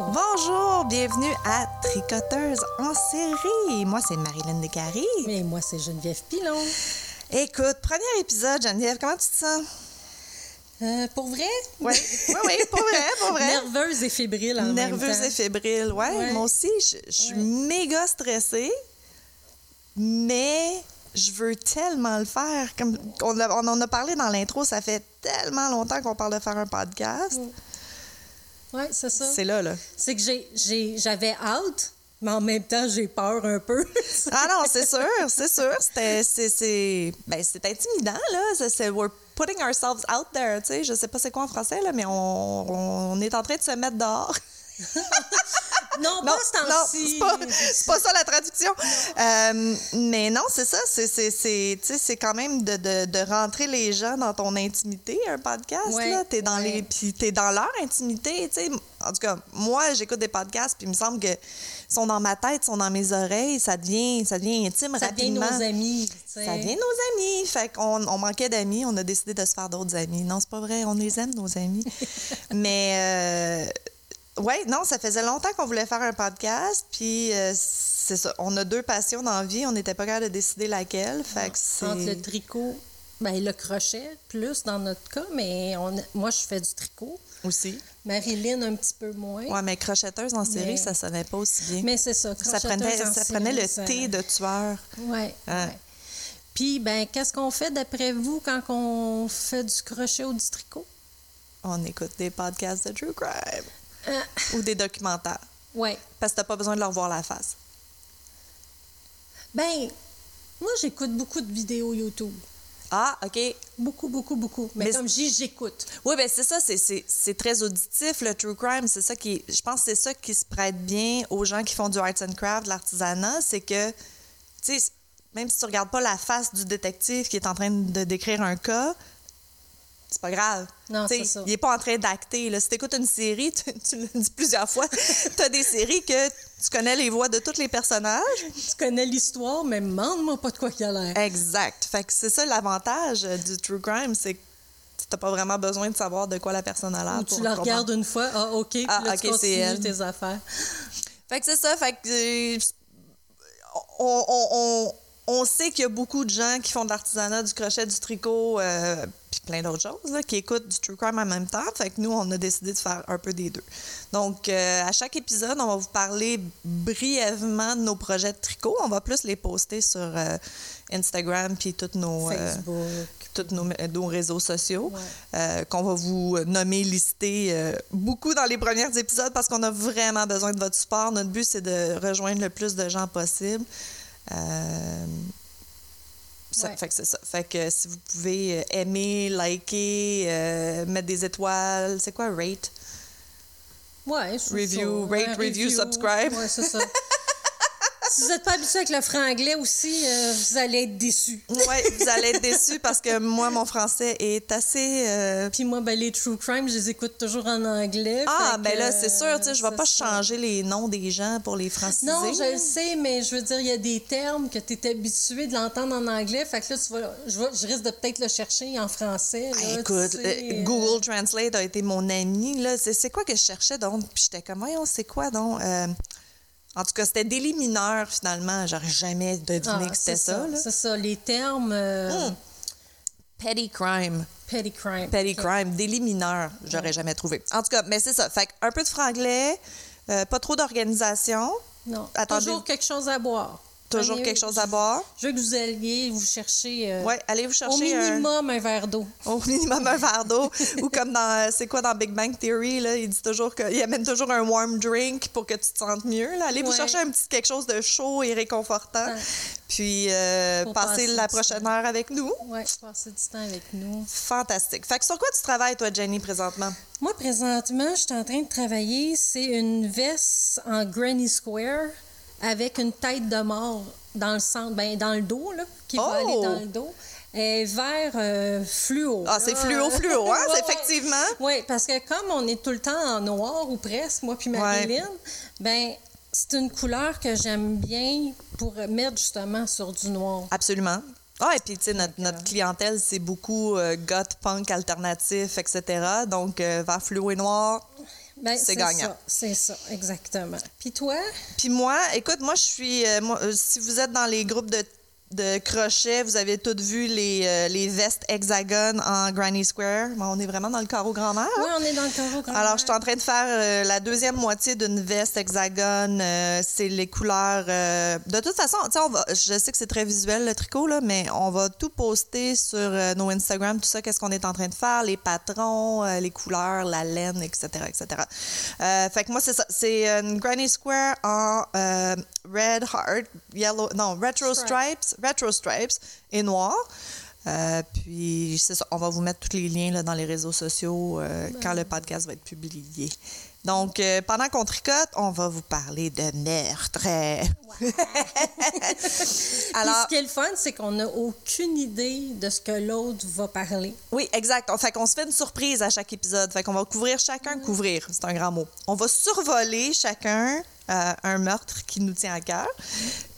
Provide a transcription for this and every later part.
Bonjour, bienvenue à Tricoteuse en série. Moi, c'est Marilyn Descaries. Et moi, c'est Geneviève Pilon. Écoute, premier épisode, Geneviève, comment tu te sens? Euh, pour vrai? Oui, oui, oui, pour vrai, pour vrai. Nerveuse et fébrile en Nerveuse même temps. et fébrile, ouais. Ouais. Moi aussi, je, suis Ouais. méga stressée, mais je veux tellement le faire. Comme on, a- on en a parlé dans l'intro, ça fait tellement longtemps qu'on parle de faire un podcast. Oui, c'est ça. C'est là, là. C'est que j'ai- j'ai- j'avais hâte, mais en même temps, j'ai peur un peu. Ah non, c'est sûr, c'est sûr. C'était, ben, intimidant, là. C'est, putting ourselves out there, tu sais. Je sais pas c'est quoi en français, là, mais on, on est en train de se mettre dehors. non, pas ce non, temps-ci. c'est pas, ça la traduction. Euh, mais non, c'est ça. C'est, quand même de, de, de rentrer les gens dans ton intimité, un podcast. Ouais, là. T'es dans, ouais. les, puis t'es dans leur intimité. tu sais. En tout cas, moi, j'écoute des podcasts, puis il me semble que sont dans ma tête, sont dans mes oreilles. Ça devient, ça devient intime Ça devient rapidement. nos amis. tu sais. Ça devient nos amis. Fait qu'on on manquait d'amis. On a décidé de se faire d'autres amis. Non, c'est pas vrai. On les aime, nos amis. Mais, euh, ouais, non, ça faisait longtemps qu'on voulait faire un podcast. Puis, euh, c'est ça. On a deux passions dans la vie. On n'était pas capable de décider laquelle. Fait que. Entre le tricot, ben, le crochet, plus dans notre cas, mais on, moi, je fais du tricot. Aussi. Marilyn, un petit peu moins. Ouais, mais crochetteuse en série, Mais- ça sonnait pas aussi bien. Mais c'est ça. ça prenait, en ça prenait le ça- thé de tueur. Ouais, Hein. ouais. Puis, ben, qu'est-ce qu'on fait d'après vous quand on fait du crochet ou du tricot? On écoute des podcasts de True Crime. Ou des documentaires. ouais. Parce que t'as pas besoin de leur voir la face. Ben, moi, j'écoute beaucoup de vidéos YouTube. Ah, OK. Beaucoup, beaucoup, beaucoup. Mais, Mais comme je j'écoute. Oui, ben c'est ça, c'est- c'est c'est très auditif, le true crime. C'est ça qui, je pense que c'est ça qui se prête bien aux gens qui font du arts and craft, de l'artisanat, c'est que, tu sais, même si tu regardes pas la face du détective qui est en train de décrire un cas, c'est pas grave. Non, c'est ça. Il est pas en train d'acter. là. Si tu écoutes une série, tu, tu l'as dit plusieurs fois, tu as des séries que tu connais les voix de tous les personnages. Tu connais l'histoire, mais demande-moi pas de quoi qu'il a l'air. Exact. Fait que c'est ça l'avantage euh, du true crime, c'est que tu pas vraiment besoin de savoir de quoi la personne a l'air. Ou tu la regardes une fois, ah, OK, puis Ah, là, tu continues tes affaires. Fait que c'est ça. Fait que euh, on, on- on- on sait qu'il y a beaucoup de gens qui font de l'artisanat, du crochet, du tricot, euh, puis plein d'autres choses, là, qui écoutent du true crime en même temps. Fait que nous, on a décidé de faire un peu des deux. Donc, euh, à chaque épisode, on va vous parler brièvement de nos projets de tricot. On va plus les poster sur euh, Instagram puis toutes nos... euh, Facebook. tous nos, nos réseaux sociaux, Ouais. qu'on va vous nommer, lister beaucoup dans les premiers épisodes parce qu'on a vraiment besoin de votre support. Notre but, c'est de rejoindre le plus de gens possible. Euh, ça- Ouais. Fait que c'est ça. Fait que si vous pouvez euh, aimer, liker, euh, mettre des étoiles, c'est quoi rate? Ouais, Review, ça. rate, review, subscribe. Ouais, c'est ça. si vous n'êtes pas habitué avec le franglais aussi, euh, vous allez être déçus. Oui, vous allez être déçus parce que moi, mon français est assez. euh, Puis moi, ben, les true crime, je les écoute toujours en anglais. Ah, ben que, là, c'est sûr, tu sais, je vais c'est pas changer les noms des gens pour les franciser. Non, je le sais, mais je veux dire, il y a des termes que tu es habitué de l'entendre en anglais. Fait que là, tu vas, je, vais- je risque de peut-être le chercher en français. là, tu Écoute, sais, euh, Google Translate a été mon ami. C'est quoi que je cherchais donc? Puis j'étais comme, voyons, c'est quoi donc? En tout cas, c'était délit mineur finalement. J'aurais jamais deviné ah, que c'était ça. là. C'est ça, les termes euh, Hum. Petty crime. petty crime. Petty crime. Délit mineur. J'aurais jamais trouvé. En tout cas, mais c'est ça. Fait que un peu de franglais, euh, pas trop d'organisation, Non, Attendez. toujours quelque chose à boire. Toujours quelque chose à boire? Je veux que vous alliez vous chercher euh, Ouais, allez vous au chercher un- minimum un verre d'eau. au minimum un verre d'eau. Ou comme dans, c'est quoi dans Big Bang Theory, là, il dit toujours qu'il amène toujours un warm drink pour que tu te sentes mieux. Là. Allez vous chercher un petit quelque chose de chaud et réconfortant. Ouais. Puis euh, passer passer la prochaine temps. heure avec nous. Ouais, passer du temps avec nous. Fantastique. Fait que sur quoi tu travailles, toi, Jenny, présentement? Moi, présentement, je suis en train de travailler. C'est une veste en Granny Square avec une tête de mort dans le centre, ben, dans le dos, là, qui Oh! va aller dans le dos. Et vert euh, fluo. Ah, c'est fluo, fluo, hein? Ouais, ouais. effectivement. Oui, parce que comme on est tout le temps en noir ou presque, moi puis Marilyn, ben c'est une couleur que j'aime bien pour mettre justement sur du noir. Absolument. Ah, et puis, tu sais, notre, notre clientèle, c'est beaucoup euh, goth, punk, alternatif, etc. Donc, euh, vert fluo et noir, Ben, c'est gagnant. C'est ça, exactement. Puis toi? Puis moi, écoute, moi, je suis. euh, moi, euh, si vous êtes dans les groupes de, de crochet, vous avez toutes vu les, euh, les vestes hexagones en Granny Square. Bon, on est vraiment dans le carreau grand-mère. Oui, on est dans le carreau grand Alors, je suis en train de faire euh, la deuxième moitié d'une veste hexagone. Euh, c'est les couleurs. De toute façon, on va- je sais que c'est très visuel le tricot, là, mais on va tout poster sur nos Instagram, tout ça, qu'est-ce qu'on est en train de faire, les patrons, les couleurs, la laine, etc., etc. Fait que moi, c'est ça. C'est une Granny Square en red heart, yellow, non, retro Stripe. stripes, retro stripes et noir. Euh, puis c'est ça, on va vous mettre tous les liens là, dans les réseaux sociaux euh, quand le podcast va être publié. Donc, euh, pendant qu'on tricote, on va vous parler de meurtre. Alors, ce qui est le fun, c'est qu'on n'a aucune idée de ce que l'autre va parler. oui, exact. Fait qu'on se fait une surprise à chaque épisode. Fait qu'on va couvrir chacun, couvrir, c'est un grand mot. On va survoler chacun euh, un meurtre qui nous tient à cœur.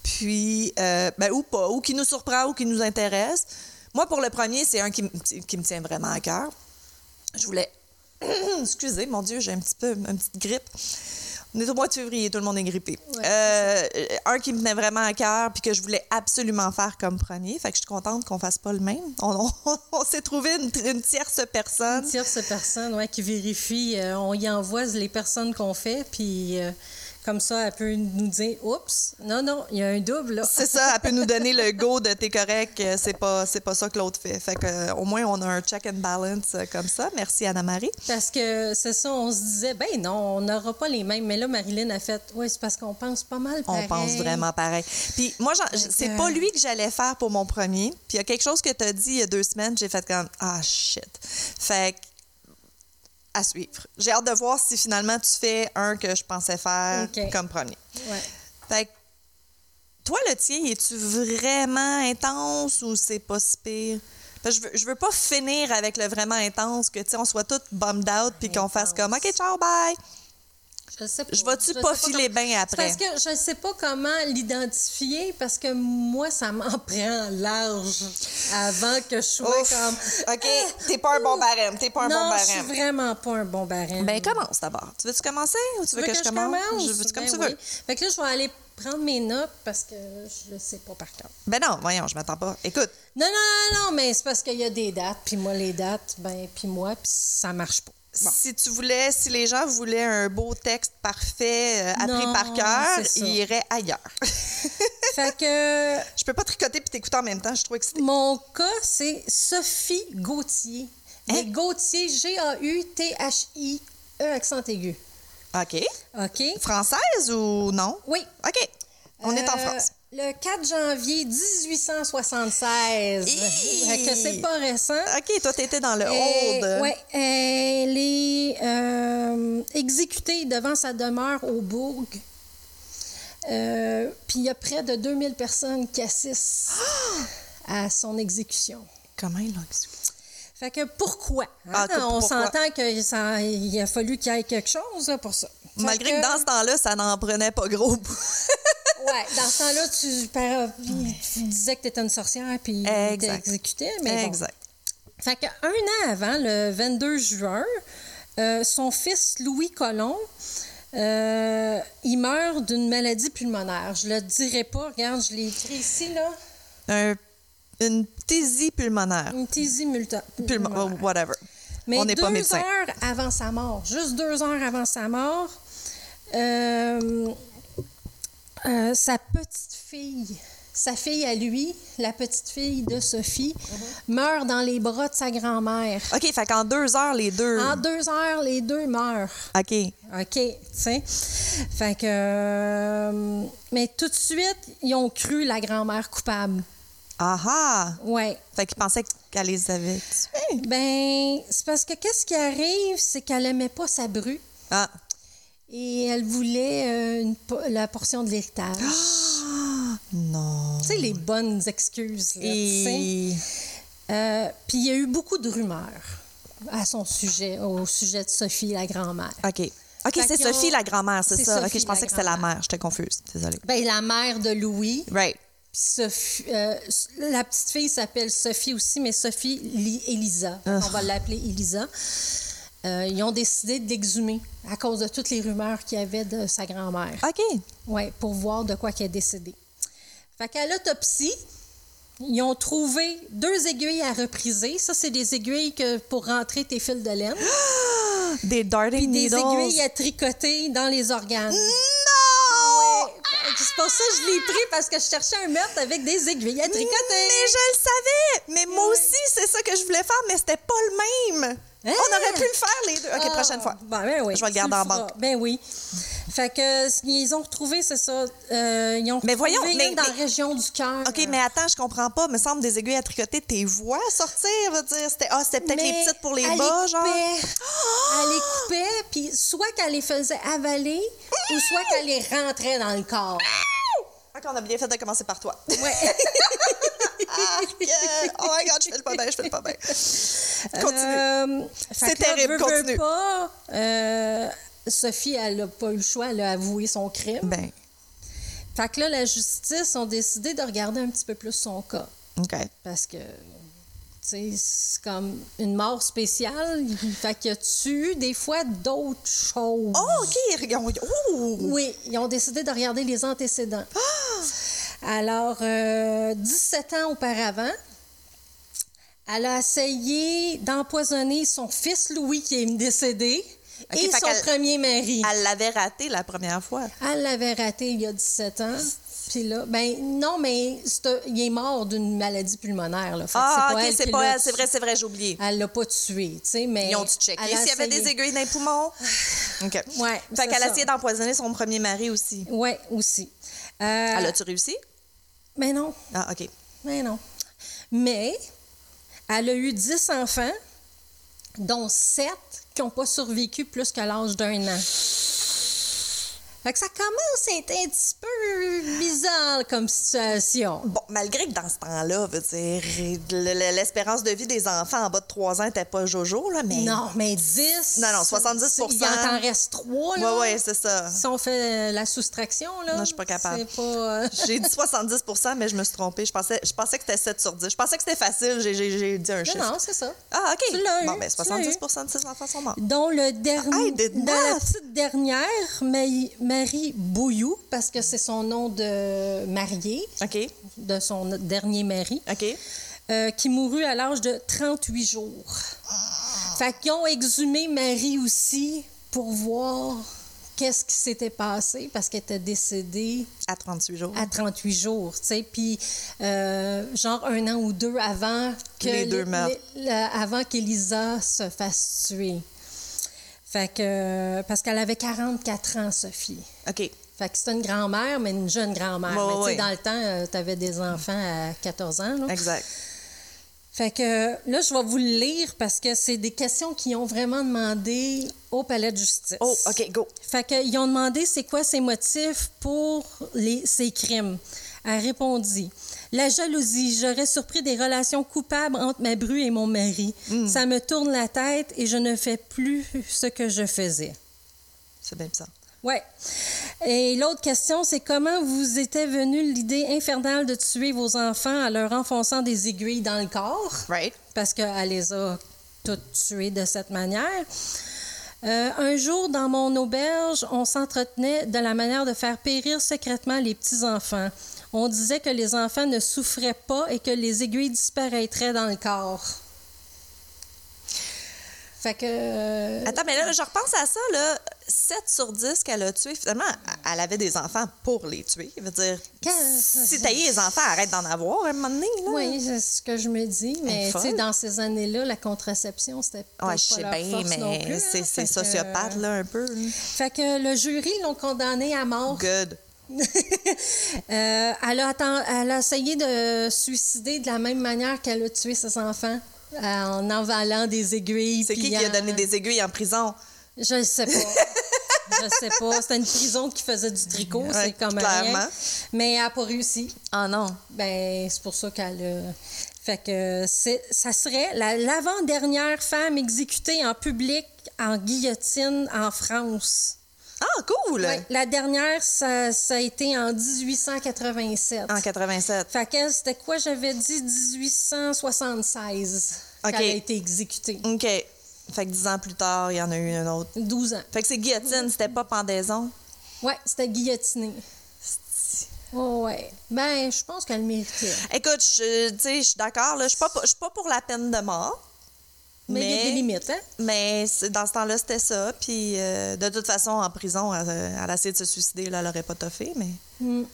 Puis, euh, ben, ou pas, ou qui nous surprend, ou qui nous intéresse. Moi, pour le premier, c'est un qui me tient vraiment à cœur. Je voulais. Excusez, mon Dieu, j'ai un petit peu une petite grippe. On est au mois de février, tout le monde est grippé. Ouais, Euh, un qui me tenait vraiment à cœur puis que je voulais absolument faire comme premier. Fait que je suis contente qu'on fasse pas le même. On, on- on s'est trouvé une, une tierce personne. Une tierce personne ouais, qui vérifie, euh, on y envoie les personnes qu'on fait, puis euh, comme ça, elle peut nous dire Oups, non, non, il y a un double là. C'est ça, elle peut nous donner le go de t'es correct, euh, c'est pas, c'est pas ça que l'autre fait. Fait que euh, au moins on a un check and balance euh, comme ça. Merci Anna-Marie. Parce que c'est ça, on se disait, ben non, on n'aura pas les mêmes. Mais là, Marilyn a fait, oui, c'est parce qu'on pense pas mal On pareil. pense vraiment pareil. Puis moi, c'est pas lui que j'allais faire pour mon premier. Puis il y a quelque chose que tu as dit il y a deux semaines, j'ai fait comme Ah shit. Fait que, à suivre. J'ai hâte de voir si finalement tu fais un que je pensais faire comme premier. Ouais. Fait que, toi, le tien, es-tu vraiment intense ou c'est pas si pire? Parce que je veux, je veux pas finir avec le vraiment intense, que tu sais, on soit tous bummed out puis qu'on fasse comme OK, ciao, bye. Je sais pas. Je vais-tu pas comment- filer bien après? Parce que je ne sais pas comment l'identifier parce que moi, ça m'en prend large avant que je sois Ouf. comme. OK, t'es pas un bon barème. T'es pas un non, bon je suis barème. vraiment pas un bon barème. Ben, commence d'abord. Tu veux-tu commencer ou tu, Tu veux que, je commence? Je veux comme Ben tu oui. veux. Fait que là, je vais aller prendre mes notes parce que je le sais pas par cœur. Ben non, voyons, je m'attends pas. Écoute, Non, non, non, non, mais c'est parce qu'il y a des dates, puis moi, les dates, ben, puis moi, puis ça marche pas. Bon. si tu voulais, si les gens voulaient un beau texte parfait, euh, appris Non, par cœur, ils iraient ailleurs. Fait que je peux pas tricoter puis t'écouter en même temps, je trop excitée. mon cas, c'est Sophie Gauthier. Hein? Gauthier, G-A-U-T-H-I-E, accent aigu. OK. OK? Française ou non? Oui. OK. On est en Euh, France. Le 4 janvier 1876. Hi! Fait que c'est pas récent. OK, toi, t'étais dans le Et- old. ouais, elle est euh, exécutée devant sa demeure au Bourg. Euh, Puis il y a près de 2000 personnes qui assistent à son exécution. Comment il a Fait que pourquoi? hein? Ah, que- On s'entend qu'il a fallu qu'il y ait quelque chose là, pour ça. Fait Malgré que... dans ce temps-là, ça n'en prenait pas gros. Ouais, dans ce temps-là, tu, par- tu disais que tu étais une sorcière puis tu exécuté. Mais bon. exact. Fait qu'un an avant, le 22 juin, euh, son fils Louis Colomb, euh, il meurt d'une maladie pulmonaire. Je le dirai pas, regarde, je l'ai écrit ici, là. Un- une phthisie pulmonaire. Une tésie multa- Pulmo- pulmonaire. whatever. Mais On n'est deux pas médecin. heures avant sa mort, juste deux heures avant sa mort, euh, euh, sa petite fille, sa fille à lui, la petite fille de Sophie, Uh-huh. meurt dans les bras de sa grand-mère. OK, fait qu'en deux heures, les deux. En deux heures, les deux meurent. OK. OK, tu sais. Fait que. euh, mais tout de suite, ils ont cru la grand-mère coupable. Ah ah! Ouais. Fait qu'ils pensaient qu'elle les avait tués. Ben, c'est parce que qu'est-ce qui arrive, c'est qu'elle aimait pas sa bru Ah. Et elle voulait euh, une po- la portion de l'héritage. Ah, non. tu sais, les bonnes excuses, là. Et... Euh, Puis il y a eu beaucoup de rumeurs à son sujet, au sujet de Sophie, la grand-mère. OK. OK, c'est ont- Sophie la grand-mère, c'est ça. OK, Sophie, je pensais que c'était la mère. J'étais confuse. Désolée. Ben, la mère de Louis, Right. Sophie, euh, la petite fille s'appelle Sophie aussi, mais Sophie Li- Elisa. Ah. On va l'appeler Elisa. Euh, ils ont décidé de l'exhumer à cause de toutes les rumeurs qu'il y avait de sa grand-mère. OK. Oui, pour voir de quoi qu'elle est décédée. Fait qu'à l'autopsie, ils ont trouvé deux aiguilles à repriser. Ça, c'est des aiguilles que pour rentrer tes fils de laine. Des darting Puis des needles. aiguilles à tricoter dans les organes. Non! C'est pour ça que je l'ai pris parce que je cherchais un meurtre avec des aiguilles à tricoter. Mais je le savais! Mais moi aussi, c'est ça que je voulais faire, mais c'était pas le même! Hein? On aurait pu le faire les deux. OK, Ah, prochaine fois. Ben, ben oui. Je vais le garder en feras. banque. Ben oui. Fait que ils ont retrouvé, c'est ça. euh, ils ont Mais voyons, retrouvé mais- une dans mais- la région du cœur. OK, mais attends, je comprends pas. Me semble des aiguilles à tricoter, tes voix sortir, veut dire. C'était ah, c'était peut-être les petites pour les elle bas, les genre. coupait. Elle les coupait, puis soit qu'elle les faisait avaler, ou soit qu'elle les rentrait dans le corps. OK, on a bien fait de commencer par toi. Ouais. Ah, yeah. Oh my God, je fais le pas bien, je fais le pas bien. Continue. Euh, fait C'est terrible, continue. pas, euh, Sophie, elle n'a pas eu le choix, elle a avoué son crime. Ben, Fait que là, la justice ont décidé de regarder un petit peu plus son cas. OK. Parce que, tu sais, c'est comme une mort spéciale. Fait que tu eu des fois d'autres choses? Oh, OK. Oh! Oui, ils ont décidé de regarder les antécédents. Alors, euh, 17 ans auparavant, elle a essayé d'empoisonner son fils Louis, qui est décédé, et son premier mari. Elle l'avait raté la première fois. Elle l'avait raté il y a 17 ans. Puis là, ben non, mais il est mort d'une maladie pulmonaire. Là. Fait Ah, c'est pas OK, elle c'est pas elle. Vrai, c'est vrai, j'ai oublié. Elle l'a pas tué, tu sais, mais... Ils ont-tu checké s'il y avait des aiguilles dans les poumons? OK. Ouais, Fait qu'elle a essayé d'empoisonner son premier mari aussi. Ouais, aussi. Euh, Elle a-tu réussi? Mais non, Ah, OK. mais non. Mais elle a eu 10 enfants, dont 7 qui n'ont pas survécu plus que l'âge d'un an. Fait que ça commence à être un petit peu bizarre comme situation. Bon, malgré que dans ce temps-là, veut dire, le- le- l'espérance de vie des enfants en bas de 3 ans n'était pas jojo, là, mais. Non, mais 10. Non, non, 70 Il en t'en reste 3, là. Ouais, ouais, c'est ça. Si on fait la soustraction, là. Non, je suis pas capable. Pas. euh, J'ai dit 70% mais je me suis trompée. Je pensais, je pensais que c'était 7 sur 10. Je pensais que c'était facile. J'ai- dit un Non, chiffre. non, c'est ça. Ah, OK. Tu eu, Bon, ben, tu 70 de ses enfants sont morts. dont le dernier, de la petite dernière, Marie, Marie Bouillou, parce que c'est son nom de mariée, de son dernier mari, euh, qui mourut à l'âge de 38 jours. Fait qu'ils ont exhumé Marie aussi pour voir qu'est-ce qui s'était passé, parce qu'elle était décédée À 38 jours. à 38 jours, tu sais, puis euh, genre un an ou deux avant que Les deux avant qu'Elisa se fasse tuer. Fait que parce qu'elle avait 44 ans, Sophie. OK. Fait que c'était une grand-mère, mais une jeune grand-mère. Mais tu sais, dans le temps, tu avais des enfants à 14 ans. là. Exact. Fait que là, je vais vous le lire parce que c'est des questions qu'ils ont vraiment demandé au palais de justice. Oh, OK, go. Fait qu'ils ont demandé c'est quoi ses motifs pour les, ces crimes? Elle répondit La jalousie, j'aurais surpris des relations coupables entre ma bru et mon mari. Hmm. Ça me tourne la tête et je ne fais plus ce que je faisais. C'est bien ça. Ouais. Et l'autre question, c'est comment vous était venue l'idée infernale de tuer vos enfants en leur enfonçant des aiguilles dans le corps? Right. parce qu'elle les a toutes tuées de cette manière. Euh, un jour, dans mon auberge, on s'entretenait de la manière de faire périr secrètement les petits-enfants. On disait que les enfants ne souffraient pas et que les aiguilles disparaîtraient dans le corps. Fait que... euh, Attends, mais là, je repense à ça, là. 7 sur 10 qu'elle a tué, finalement, elle avait des enfants pour les tuer. Je veux dire, Quand- si t'as les enfants, arrête d'en avoir un moment donné, là. Oui, c'est ce que je me dis. Mais tu sais, dans ces années-là, la contraception, c'était peut-être Ouais, je pas sais leur bien, force mais hein. c'est c'est que- sociopathe, là, un peu. Fait que le jury l'ont condamné à mort. Good. Euh, elle, a atten- elle a essayé de suicider de la même manière qu'elle a tué ses enfants, euh, en envalant des aiguilles. C'est qui puis qui a en- donné des aiguilles en prison? Je ne sais pas. Je sais pas. C'était une prison qui faisait du tricot, Ouais, c'est comme clairement. rien. Mais elle n'a pas réussi. Ah non. Ben, c'est pour ça qu'elle a. Fait que ça serait la- l'avant-dernière femme exécutée en public en guillotine en France. Ah, cool! Ouais, la dernière, ça, ça a été en 1887. En 87. Fait qu'elle, c'était quoi? J'avais dit 1876 OK. qu'elle a été exécutée. OK. Fait que dix ans plus tard, il y en a eu une autre. 12 ans. Fait que c'est guillotine, c'était pas pendaison? Ouais, c'était guillotiné. Oh, ouais. Ben, je pense qu'elle méritait. Écoute, je, tu sais, je suis d'accord, là. Je suis pas, je suis pas pour la peine de mort. Mais il y a des limites, hein? Mais dans ce temps-là, c'était ça. Puis euh, de toute façon, en prison, elle, elle a essayé de se suicider. Là, elle aurait pas toffé, mais. Mm.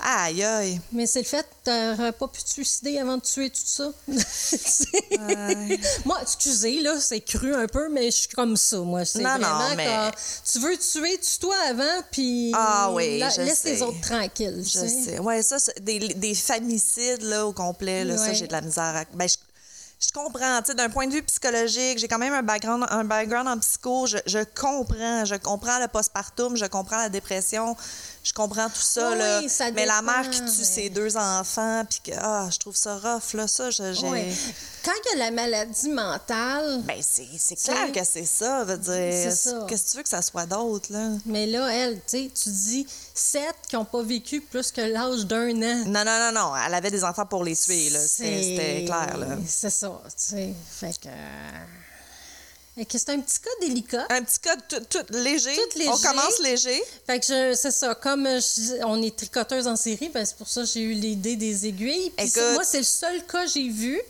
Aïe, aïe. Mais c'est le fait que t'aurais pas pu te suicider avant de tuer tout ça. Moi, excusez, là, c'est cru un peu, mais je suis comme ça, moi. C'est Non, non, mais- tu veux tuer, tue-toi avant, puis Ah oui, la- laisse sais. les autres tranquilles. tu Je sais. sais. Ouais, ça, des, des famicides, là, au complet, là, ça, j'ai de la misère à. Ben, je, je comprends, tu sais, d'un point de vue psychologique, j'ai quand même un background, un background en psycho, je, je comprends, je comprends le postpartum, je comprends la dépression, je comprends tout ça, Oui, là. ça mais la mère qui tue mais- ses deux enfants, puis que, ah, je trouve ça rough, là, ça, je- j'ai. Ouais. Quand il y a la maladie mentale, Ben, c'est clair que c'est ça, veut dire. Qu'est-ce que tu veux que ça soit d'autre, là? mais là, elle, tu sais, tu dis sept qui n'ont pas vécu plus que l'âge d'un an. Non, non, non, non, elle avait des enfants pour les tuer, là. C'était clair, là. C'est ça, tu sais. Fait que. C'est un petit cas délicat. Un petit cas tout, tout léger. Tout léger. On commence léger. Fait que c'est ça. Comme je on est tricoteuse en série, ben c'est pour ça que j'ai eu l'idée des aiguilles. Puis moi, c'est le seul cas que j'ai vu.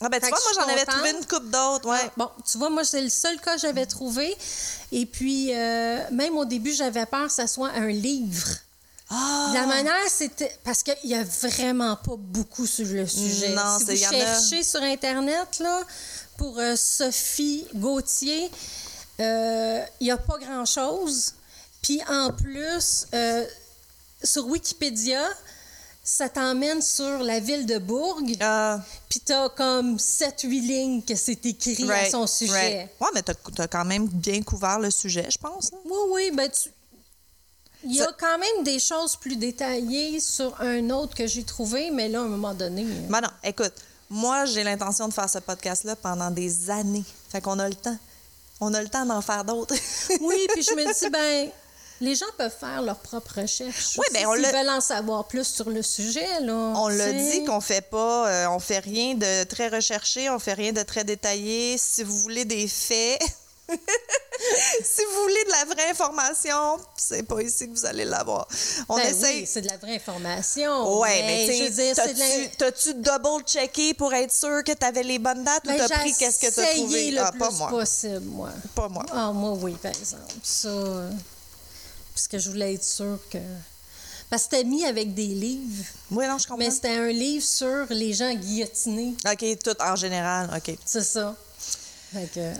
Ah ben, tu Fait vois, moi, j'en avais trouvé une coupe d'autres, ouais. Bon, tu vois, moi, c'est le seul cas que j'avais trouvé. Et puis, euh, même au début, j'avais peur que ça soit un livre. Ah! La manière, c'était. Parce qu'il n'y a vraiment pas beaucoup sur le sujet. Non, si c'est- vous y en a- cherchez sur Internet, là, pour euh, Sophie Gauthier, euh, il n'y a pas grand-chose. Puis en plus, euh, sur Wikipédia, ça t'emmène sur la ville de Bourg. Ah, Puis t'as comme 7-8 lignes que c'est écrit à right, son sujet. right. Ouais, mais t'as as quand même bien couvert le sujet, je pense. là. Oui, oui, ben tu... Il y a Ça- quand même des choses plus détaillées sur un autre que j'ai trouvé, mais là, à un moment donné... Ben non, écoute, moi, j'ai l'intention de faire ce podcast-là pendant des années. Fait qu'on a le temps. On a le temps d'en faire d'autres. Oui, puis je me dis, ben, les gens peuvent faire leur propre recherche. Oui, ben, on S'ils l'a- veulent en savoir plus sur le sujet, là. On l'a dit qu'on fait pas, euh, on fait rien de très recherché, on fait rien de très détaillé. Si vous voulez des faits, si vous voulez de la vraie information, c'est pas ici que vous allez l'avoir. On Ben essaye. oui, c'est de la vraie information. Ouais, mais, tu la- t'as-tu double-checké pour être sûr que t'avais les bonnes dates Ben, ou t'as j'ai pris qu'est-ce que t'as trouvé? le Ah, plus pas moi. possible, moi. Pas moi. Ah, moi, oui, par exemple. Ça, puisque je voulais être sûre que... Parce que c'était mis avec des livres, Oui, non, je comprends. mais c'était un livre sur les gens guillotinés. OK, tout en général, OK. C'est ça. Que...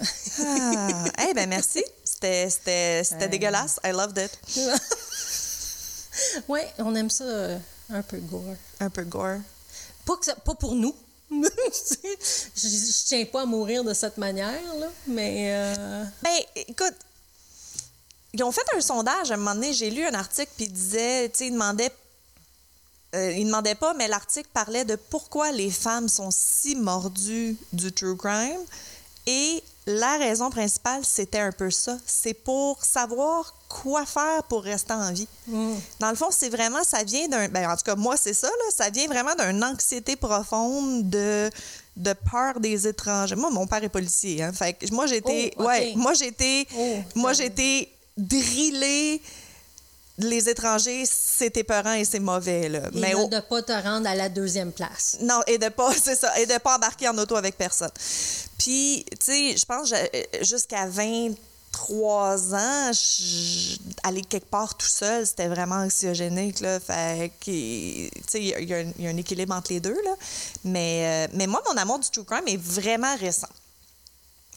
Ah, eh ben merci. C'était c'était- c'était dégueulasse. I loved it. oui, on aime ça euh, un peu gore. Un peu gore. Pas, que ça- pas pour nous. je, je tiens pas à mourir de cette manière, là, mais... euh, Ben, écoute, ils ont fait un sondage à un moment donné. J'ai lu un article, puis il disait, tu sais, il demandait. euh, il demandait pas, mais l'article parlait de pourquoi les femmes sont si mordues du true crime. Et la raison principale, c'était un peu ça. C'est pour savoir quoi faire pour rester en vie. mm. Dans le fond, c'est vraiment, ça vient d'un. Ben, en tout cas, moi, c'est ça, là. Ça vient vraiment d'une anxiété profonde de, de peur des étrangers. Moi, mon père est policier, hein. Fait que moi, j'étais. Oh. Ouais, moi, j'étais. Oh, moi, j'étais drillée. Les étrangers, c'est épeurant et c'est mauvais, là. Et Mais là, de ne pas te rendre à la deuxième place. non, et de pas, c'est ça, et de pas embarquer en auto avec personne. Puis, tu sais, je pense jusqu'à 23 ans, je- aller quelque part tout seul, c'était vraiment anxiogénique, là. Fait que, tu sais, il y, a- il y a un- y a un équilibre entre les deux, là. Mais, euh, mais moi, mon amour du true crime est vraiment récent.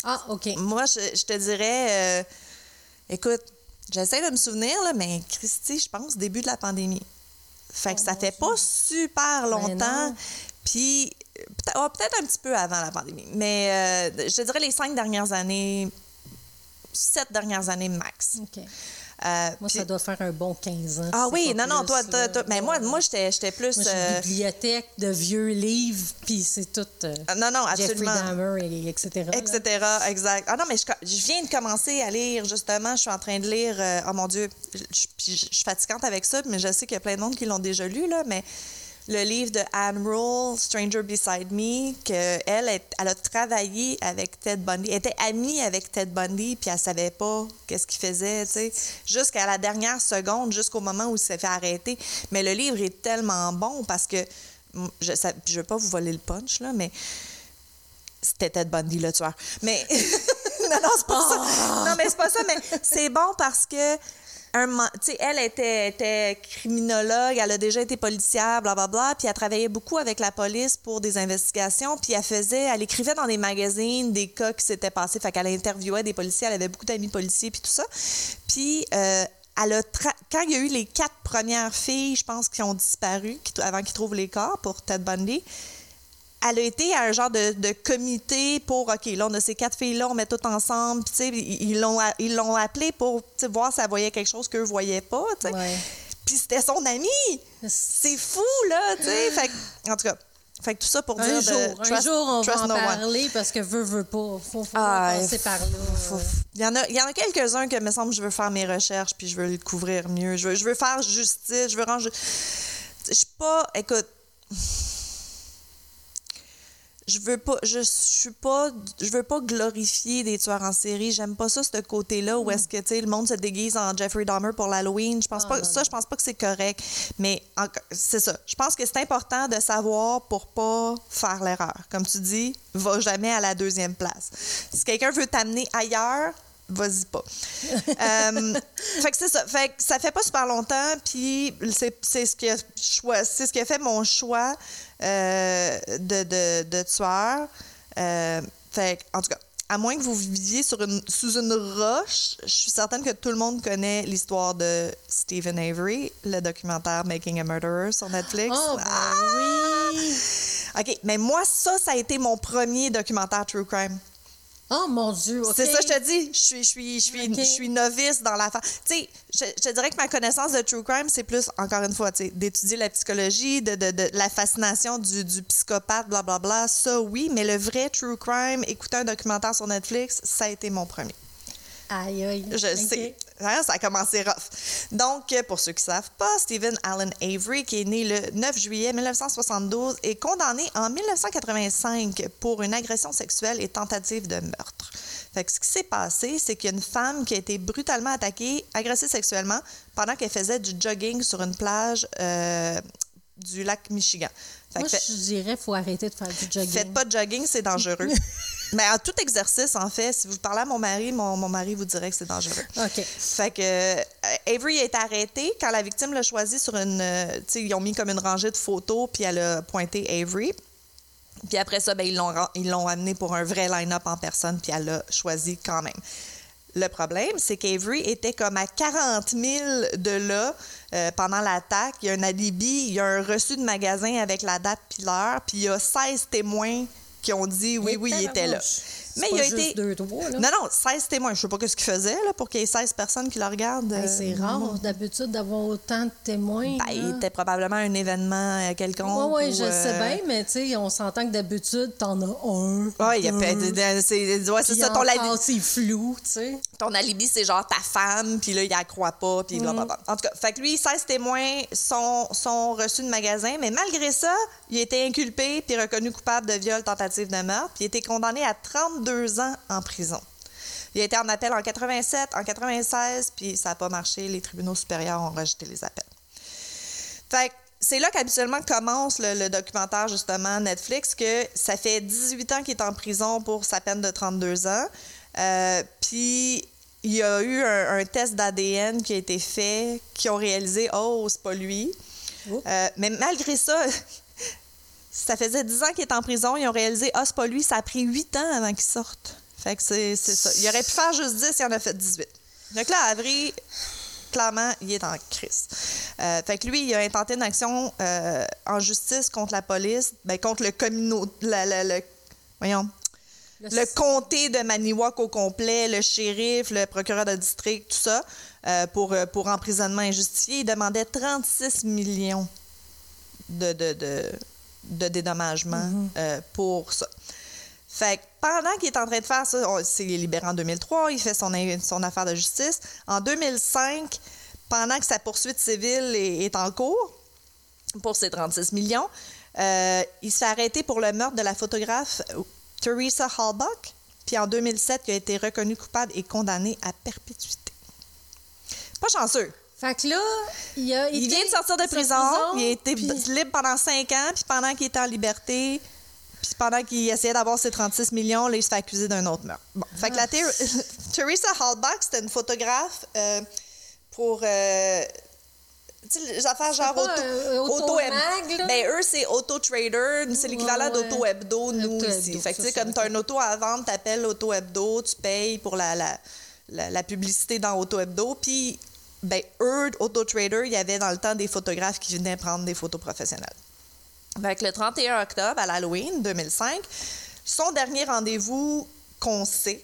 Ah, OK. Moi, je, je te dirais, euh, écoute, j'essaie de me souvenir, là, mais Christy, je pense, début de la pandémie. Fait que Oh, ça mon fait pas super longtemps. non. Puis, euh, peut-être un petit peu avant la pandémie. Mais euh, je dirais les cinq dernières années, sept dernières années max. Euh, Moi, puis- ça doit faire un bon 15 ans. Ah oui, non, non, plus, toi, toi, là. toi- mais moi, moi j'étais plus. Moi, j'ai euh, une bibliothèque de vieux livres, puis c'est tout euh, non, non, Jeffrey absolument. Dahmer, et, etc. là. etc. Exact. Ah non, mais je, je viens de commencer à lire, justement. Je suis en train de lire. euh, oh mon Dieu, je, je- je suis fatigante avec ça, mais je sais qu'il y a plein de monde qui l'ont déjà lu, là, mais le livre de Anne Rule, Stranger Beside Me, qu'elle, elle, elle a travaillé avec Ted Bundy. Elle était amie avec Ted Bundy, puis elle savait pas qu'est-ce qu'il faisait, tu sais, jusqu'à la dernière seconde, jusqu'au moment où il s'est fait arrêter. Mais le livre est tellement bon parce que, je ne veux pas vous voler le punch, là, mais c'était Ted Bundy, le tueur. Mais... non, non, c'est pas ça. Non, mais c'est pas ça, mais c'est bon parce que elle était, criminologue, elle a déjà été policière, blablabla, puis elle travaillait beaucoup avec la police pour des investigations, puis elle faisait, elle écrivait dans des magazines des cas qui s'étaient passés, fait qu'elle interviewait des policiers, elle avait beaucoup d'amis policiers, puis tout ça. Puis euh, elle a quand il y a eu les quatre premières filles, je pense, qui ont disparu avant qu'ils trouvent les corps pour Ted Bundy, elle a été à un genre de, de, comité pour, OK, là, on a ces quatre filles-là, on met tout ensemble. Puis, tu sais, ils l'ont, ils l'ont appelé pour voir si elle voyait quelque chose qu'eux ne voyaient pas, tu sais. Puis c'était son ami. C'est fou, là, tu sais. Fait, en tout cas, fait que tout ça pour un dire... Jour, de, un jour, on va en parler parce que veut, veut pas. Faut, faut ah, passer par là. Il y en a, il y en a quelques-uns que, me semble, je veux faire mes recherches puis je veux le couvrir mieux. Je veux, je veux faire justice. Je veux rendre... Je suis pas... Écoute je veux pas je, suis pas je veux pas glorifier des tueurs en série. J'aime pas ça ce côté là où est-ce que tu sais le monde se déguise en Jeffrey Dahmer pour l'Halloween. Je pense ah, pas ça je pense pas que c'est correct. Mais c'est ça. Je pense que c'est important de savoir pour pas faire l'erreur. Comme tu dis va jamais à la deuxième place. Si quelqu'un veut t'amener ailleurs vas-y pas. Euh, fait que c'est ça. Fait que ça fait pas super longtemps, puis c'est ce qui a c'est ce qui a fait mon choix euh, de, de, de, tueur. Euh, fait en tout cas, à moins que vous viviez sur une, sous une roche, je suis certaine que tout le monde connaît l'histoire de Stephen Avery, le documentaire Making a Murderer sur Netflix. Oh, ben ah! oui! OK, mais moi, ça, ça a été mon premier documentaire True Crime. Oh mon Dieu, C'est ça, je te dis. Je suis, je suis, je suis, je suis novice dans la Tu sais, je, je, te dirais que ma connaissance de true crime, c'est plus, encore une fois, d'étudier la psychologie, de, de, de, la fascination du, du psychopathe, blablabla. Bla, bla. Ça, oui, mais le vrai true crime, écouter un documentaire sur Netflix, ça a été mon premier. Aïe, aïe. Je sais. Hein, ça a commencé rough. Donc, pour ceux qui ne savent pas, Stephen Allen Avery, qui est né le 9 juillet 1972, est condamné en 1985 pour une agression sexuelle et tentative de meurtre. Fait que ce qui s'est passé, c'est qu'il y a une femme qui a été brutalement attaquée, agressée sexuellement, pendant qu'elle faisait du jogging sur une plage euh, du lac Michigan. Moi, je dirais qu'il faut arrêter de faire du jogging. Faites pas de jogging, c'est dangereux. Mais à tout exercice, en fait, si vous parlez à mon mari, mon, mon mari vous dirait que c'est dangereux. OK. Fait que euh, Avery été arrêtée quand la victime l'a choisi sur une. Euh, tu sais, ils ont mis comme une rangée de photos, puis elle a pointé Avery. Puis après ça, ben, ils l'ont ils l'ont amené pour un vrai line-up en personne, puis elle l'a choisi quand même. Le problème, c'est qu'Avery était comme à 40 000 de là euh, pendant l'attaque. Il y a un alibi, il y a un reçu de magasin avec la date puis l'heure, puis il y a 16 témoins qui ont dit oui, oui, il était là. Mais il a été. Deux, trois, là. Non, non, 16 témoins. Je ne sais pas ce qu'il faisait là, pour qu'il y ait 16 personnes qui le regardent. c'est euh, rare d'habitude d'avoir autant de témoins. Ben, il était probablement un événement euh, quelconque. Oui, oui, je sais bien, mais tu sais, on s'entend que d'habitude, tu en as un. Oui, il y a C'est ouais, ça, ton alibi. c'est flou, tu sais. Ton alibi, c'est genre ta femme, puis là, il la croit pas, puis blablabla. Mm. En tout cas, fait que lui, 16 témoins sont, sont reçus de magasin, mais malgré ça, il a été inculpé puis reconnu coupable de viol, tentative de meurtre, puis il a été condamné à 32 ans en prison. Il a été en appel en 87, en 96, puis ça n'a pas marché. Les tribunaux supérieurs ont rejeté les appels. Fait c'est là qu'habituellement commence le, documentaire, justement, Netflix, que ça fait 18 ans qu'il est en prison pour sa peine de 32 ans. Euh, puis il y a eu un, test d'ADN qui a été fait, qui ont réalisé, oh, c'est pas lui. Euh, mais malgré ça, ça faisait 10 ans qu'il est en prison. Ils ont réalisé, ah, c'est pas lui. Ça a pris 8 ans avant qu'il sorte. Fait que c'est ça. Il aurait pu faire juste 10, il en a fait 18. Donc là, Avery, clairement, il est en crise. Euh, fait que lui, il a intenté une action euh, en justice contre la police, ben, contre le communauté, voyons, le, comté de Maniwak au complet, le shérif, le procureur de district, tout ça, euh, pour, pour emprisonnement injustifié. Il demandait 36 millions de, de, de dédommagement mm-hmm. euh, pour ça. Fait que pendant qu'il est en train de faire ça, c'est libéré en 2003, il fait son, son affaire de justice. En 2005, pendant que sa poursuite civile est, en cours, pour ses 36 millions. Euh, il s'est arrêté pour le meurtre de la photographe Teresa Halbach. Puis en 2007, il a été reconnu coupable et condamné à perpétuité. Pas chanceux. Fait que là, il, a Il été- vient de sortir de prison. il a été puis- libre pendant cinq ans. Puis pendant qu'il était en liberté, puis pendant qu'il essayait d'avoir ses 36 millions, là, il se fait accuser d'un autre meurtre. Bon. Fait que la Ter- Teresa Halbach, c'était une photographe euh, pour... euh, tu sais, les affaires genre auto, un- un auto-mag, là? Ben, eux, c'est Auto Trader. C'est l'équivalent Ouais, ouais. d'Auto Hebdo, nous, Auto ici. Hebdo, Fait que, tu sais, comme tu as un auto à vendre, tu appelles Auto Hebdo, tu payes pour la, la, la, la publicité dans Auto Hebdo. Puis, ben, eux, Auto Trader, il y avait dans le temps des photographes qui venaient prendre des photos professionnelles. Fait le 31 octobre, à l'Halloween 2005, son dernier rendez-vous qu'on sait,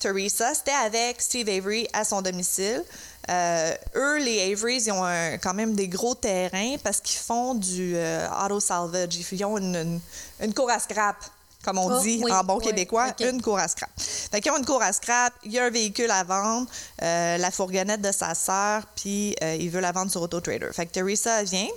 Teresa, c'était avec Steve Avery à son domicile. Euh, eux, les Averys, ils ont un- quand même des gros terrains parce qu'ils font du euh, auto salvage. Ils ont une, une, une cour à scrap, comme on Oh, dit oui, en bon oui, québécois, une cour à scrap. Fait qu'ils ont une cour à scrap, il y a un véhicule à vendre, euh, la fourgonnette de sa sœur, puis il veut la vendre sur AutoTrader. Fait que Teresa vient.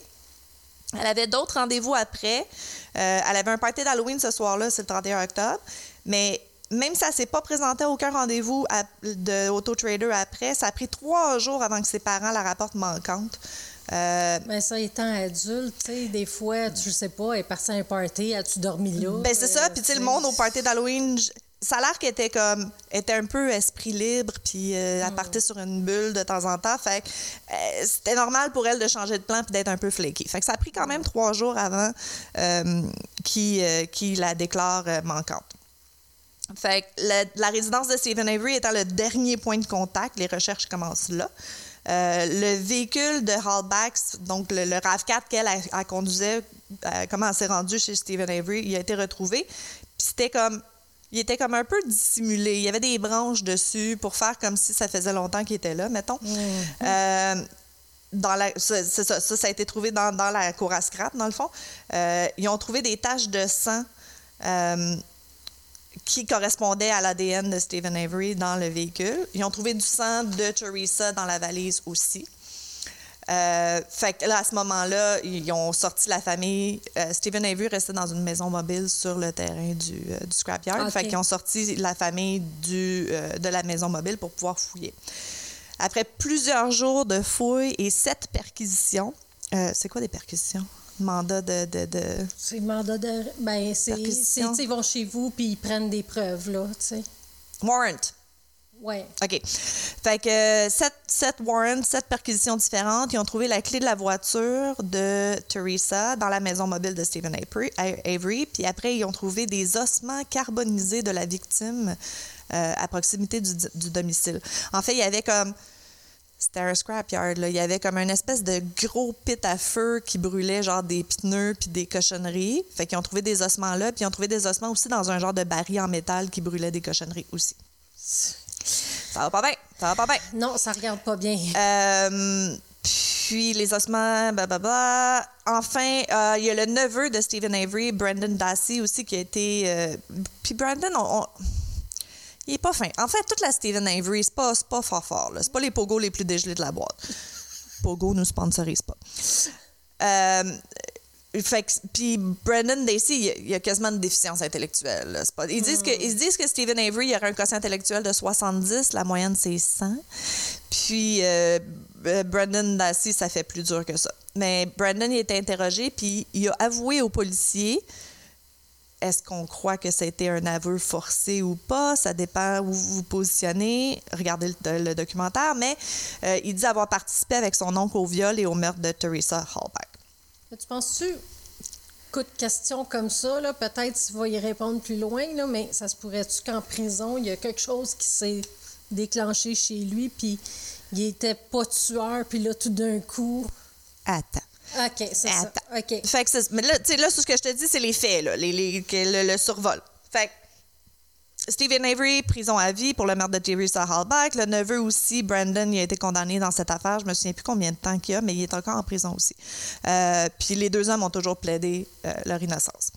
Elle avait d'autres rendez-vous après. Elle avait un party d'Halloween ce soir-là, c'est le 31 octobre. Mais même si elle ne s'est pas présentée à aucun rendez-vous à- de AutoTrader après, ça a pris trois jours avant que ses parents la rapportent manquante. Euh, Ben, ça étant adulte, tu sais, des fois, tu sais pas, elle est partie à un party, as-tu dormi là? Ben c'est ça. Euh, Puis tu sais, le c'est- monde au party d'Halloween, ça a l'air qu'elle était comme, était un peu esprit libre, puis euh, elle partait sur une bulle de temps en temps. Fait que euh, c'était normal pour elle de changer de plan puis d'être un peu flaky. Fait que ça a pris quand même trois jours avant euh, qu'il euh, qu'il la déclare euh, manquante. Fait que la, la résidence de Stephen Avery étant le dernier point de contact, les recherches commencent là. Euh, le véhicule de Hallbacks, donc le, le RAV4 qu'elle elle, elle conduisait, euh, comment elle s'est rendue chez Stephen Avery, il a été retrouvé. Puis c'était comme. Il était comme un peu dissimulé. Il y avait des branches dessus pour faire comme si ça faisait longtemps qu'il était là, mettons. Euh, dans la, ça, ça, ça, a été trouvé dans, dans la cour à scrap, dans le fond. Ils ont trouvé des taches de sang qui correspondaient à l'ADN de Stephen Avery dans le véhicule. Ils ont trouvé du sang de Teresa dans la valise aussi. Euh, fait que là, à ce moment-là, ils ont sorti la famille. Euh, Stephen Avery restait dans une maison mobile sur le terrain du, euh, du scrapyard. Ok. Fait qu'ils ont sorti la famille du, euh, de la maison mobile pour pouvoir fouiller. Après plusieurs jours de fouilles et sept perquisitions, c'est quoi des perquisitions? Mandat de. de, de- C'est mandat de. Ben, c'est. Ils vont chez vous puis ils prennent des preuves, là, tu sais. Warrant. Ouais. OK. Fait que sept, sept warrants, sept perquisitions différentes. Ils ont trouvé la clé de la voiture de Teresa dans la maison mobile de Stephen Avery. Avery. Puis après, ils ont trouvé des ossements carbonisés de la victime euh, à proximité du, du domicile. En fait, il y avait comme. C'était un scrapyard, là. Il y avait comme une espèce de gros pit à feu qui brûlait, genre des pneus puis des cochonneries. Fait qu'ils ont trouvé des ossements là, puis ils ont trouvé des ossements aussi dans un genre de baril en métal qui brûlait des cochonneries aussi. Ça va pas bien, ça va pas bien. Non, ça regarde pas bien. Euh, puis les ossements, blablabla. Enfin, euh, il y a le neveu de Stephen Avery, Brandon Dassey aussi, qui a été. euh, puis Brandon, on- on- il est pas fin. En fait, toute la Stephen Avery, c'est pas, pas fort fort. C'est pas les pogos les plus dégelés de la boîte. Pogo nous sponsorise pas. Euh, fait puis Brandon Dacy, il y a- il y a quasiment une déficience intellectuelle. là. Pas- ils, disent que, ils se disent que Stephen Avery il aurait un quotient intellectuel de 70, la moyenne c'est 100. Puis euh, euh, Brandon ça fait plus dur que ça. Mais Brandon il a été interrogé, puis il a avoué aux policiers. Est-ce qu'on croit que c'était un aveu forcé ou pas? Ça dépend où vous vous positionnez. Regardez le, le documentaire. Mais euh, il dit avoir participé avec son oncle au viol et au meurtre de Teresa Hallback. Tu penses-tu, coup de question comme ça, là, peut-être tu vas y répondre plus loin, là, mais ça se pourrait-tu qu'en prison, il y a quelque chose qui s'est déclenché chez lui, puis il était pas tueur, puis là, tout d'un coup. Attends. OK, c'est ça. OK. Fait que c'est- mais là, tu sais, là, ce que je te dis, c'est les faits, là, les, le, le survol. Fait que Stephen Avery, prison à vie pour le meurtre de Teresa Hallback. Le neveu aussi, Brandon, il a été condamné dans cette affaire. Je me souviens plus combien de temps qu'il y a, mais il est encore en prison aussi. Euh, puis les deux hommes ont toujours plaidé euh, leur innocence.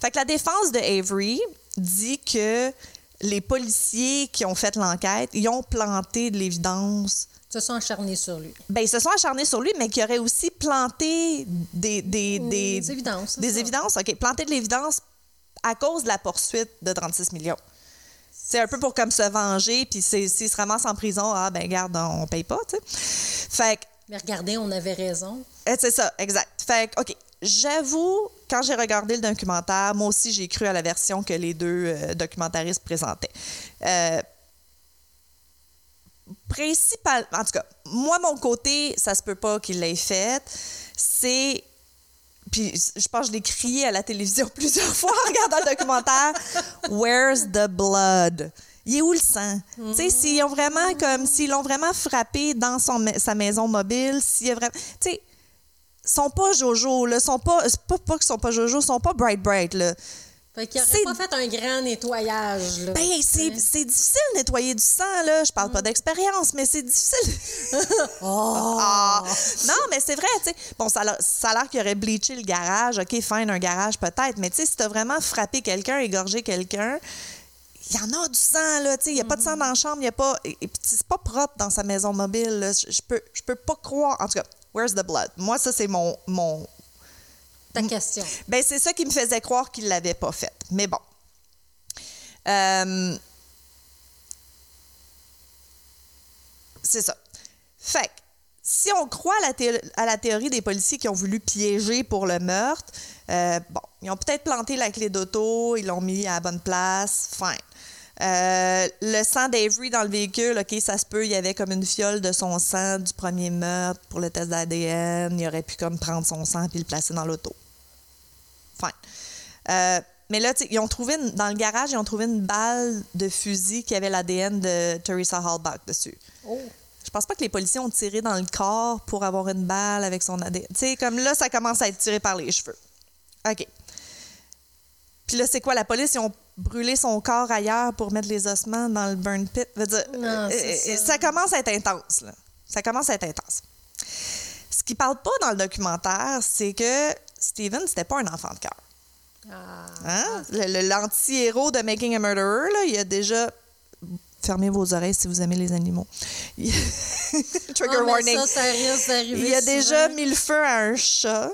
Fait que la défense de Avery dit que les policiers qui ont fait l'enquête, ils ont planté de l'évidence se sont acharnés sur lui. Ben, ils se sont acharnés sur lui, mais qui aurait aussi planté des, des, des, des évidences, Des ça. évidences, OK. Planté de l'évidence à cause de la poursuite de 36 millions. C'est un peu pour comme se venger, puis c'est- s'ils se ramassent en prison, ah ben garde, on paye pas, tu sais. Fait que Mais regardez, on avait raison. Eh, C'est ça, exact. Fait que, OK. J'avoue, quand j'ai regardé le documentaire, moi aussi, j'ai cru à la version que les deux euh, documentaristes présentaient. Euh, principal, en tout cas, moi, mon côté, ça se peut pas qu'il l'ait fait. C'est. Puis je pense que je l'ai crié à la télévision plusieurs fois en regardant le documentaire. Where's the blood? Il est où le sang? Tu sais, s'ils ont vraiment comme s'ils l'ont vraiment frappé dans son, sa maison mobile, s'il a vraiment. Tu sais, sont pas Jojo, là. Sont pas. C'est pas, pas qu'ils sont pas Jojo, sont pas Bright Bright, là. Fait qu'il pas fait un grand nettoyage. Là, Ben, c'est difficile de nettoyer du sang, là. Je parle pas d'expérience, mais c'est difficile. Oh! Ah! Non, mais c'est vrai, tu sais. Bon, ça a l'air- ça a l'air qu'il aurait bleaché le garage. OK, fine, un garage peut-être. Mais tu sais, si t'as vraiment frappé quelqu'un, égorgé quelqu'un, il y en a du sang, là. Tu sais, il n'y a pas de sang dans la chambre, il y a pas. Et, et c'est pas propre dans sa maison mobile, là. Je je peux, je peux pas croire. En tout cas, where's the blood? Moi, ça, c'est mon, mon, Ta question. ben, c'est ça qui me faisait croire qu'il l'avait pas fait. Mais bon. Euh, C'est ça. Fait que, si on croit à la, thé- à la théorie des policiers qui ont voulu piéger pour le meurtre, euh, bon, ils ont peut-être planté la clé d'auto, ils l'ont mis à la bonne place, fine. Euh, le sang d'Avery dans le véhicule, OK, ça se peut, il y avait comme une fiole de son sang du premier meurtre pour le test d'ADN. Il aurait pu comme prendre son sang puis le placer dans l'auto. Fine. Euh, mais là, ils ont trouvé, une- dans le garage, ils ont trouvé une balle de fusil qui avait l'ADN de Teresa Hallbach dessus. Oh! Je pense pas que les policiers ont tiré dans le corps pour avoir une balle avec son ADN. Tu sais, comme là, ça commence à être tiré par les cheveux. OK. Puis là, c'est quoi? La police, ils ont brûlé son corps ailleurs pour mettre les ossements dans le burn pit. Veut dire, Non, c'est euh, ça. ça commence à être intense, là. Ça commence à être intense. Ce qui parle pas dans le documentaire, c'est que Steven, c'était pas un enfant de cœur. Ah. Hein? Le- L'anti-héros de Making a Murderer, là, il a déjà. Fermez vos oreilles si vous aimez les animaux. Il- Trigger Ah, warning. Ça, ça risque d'arriver Il a souvent. déjà mis le feu à un chat.